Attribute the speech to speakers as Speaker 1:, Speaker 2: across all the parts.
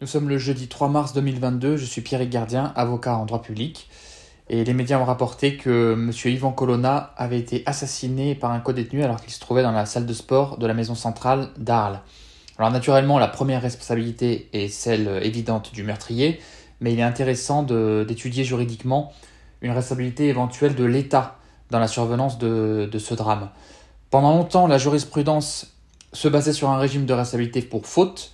Speaker 1: Nous sommes le jeudi 3 mars 2022, je suis Pierre Gardien, avocat en droit public, et les médias ont rapporté que M. Yvan Colonna avait été assassiné par un co-détenu alors qu'il se trouvait dans la salle de sport de la maison centrale d'Arles. Alors naturellement, la première responsabilité est celle évidente du meurtrier, mais il est intéressant d'étudier juridiquement une responsabilité éventuelle de l'État dans la survenance de, de ce drame. Pendant longtemps, la jurisprudence se basait sur un régime de responsabilité pour faute,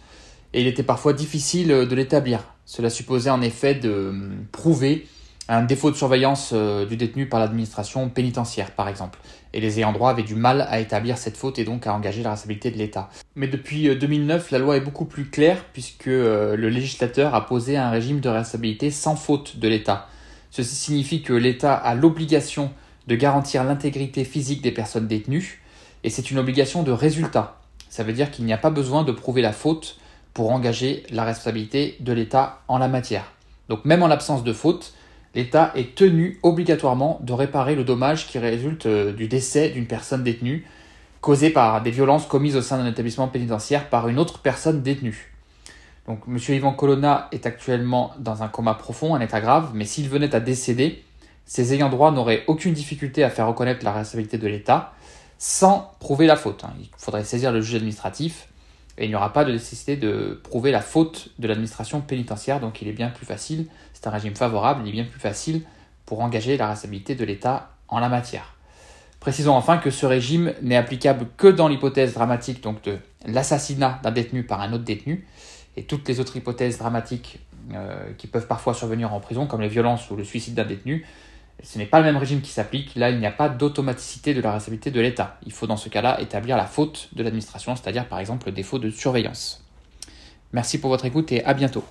Speaker 1: et il était parfois difficile euh, de l'établir. Cela supposait en effet de euh, prouver un défaut de surveillance euh, du détenu par l'administration pénitentiaire, par exemple. Et les ayants droit avaient du mal à établir cette faute et donc à engager la responsabilité de l'État. Mais depuis 2009, la loi est beaucoup plus claire puisque le législateur a posé un régime de responsabilité sans faute de l'État. Ceci signifie que l'État a l'obligation de garantir l'intégrité physique des personnes détenues et c'est une obligation de résultat. Ça veut dire qu'il n'y a pas besoin de prouver la faute pour engager la responsabilité de l'État en la matière. Donc même en l'absence de faute, l'État est tenu obligatoirement de réparer le dommage qui résulte euh, du décès d'une personne détenue causé par des violences commises au sein d'un établissement pénitentiaire par une autre personne détenue. Donc M. Yvan Colonna est actuellement dans un coma profond, un état grave, mais s'il venait à décéder, ses ayants droit n'auraient aucune difficulté à faire reconnaître la responsabilité de l'État sans prouver la faute. Hein. Il faudrait saisir le juge administratif et il n'y aura pas de nécessité de prouver la faute de l'administration pénitentiaire, donc il est bien plus facile, c'est un régime favorable, il est bien plus facile pour engager la responsabilité de l'État en la matière. Précisons enfin que ce régime n'est applicable que dans l'hypothèse dramatique donc de l'assassinat d'un détenu par un autre détenu, et toutes les autres hypothèses dramatiques euh, qui peuvent parfois survenir en prison, comme les violences ou le suicide d'un détenu, ce n'est pas le même régime qui s'applique. Là, il n'y a pas d'automaticité de la responsabilité de l'État. Il faut dans ce cas-là établir la faute de l'administration, c'est-à-dire par exemple le défaut de surveillance. Merci pour votre écoute et à bientôt.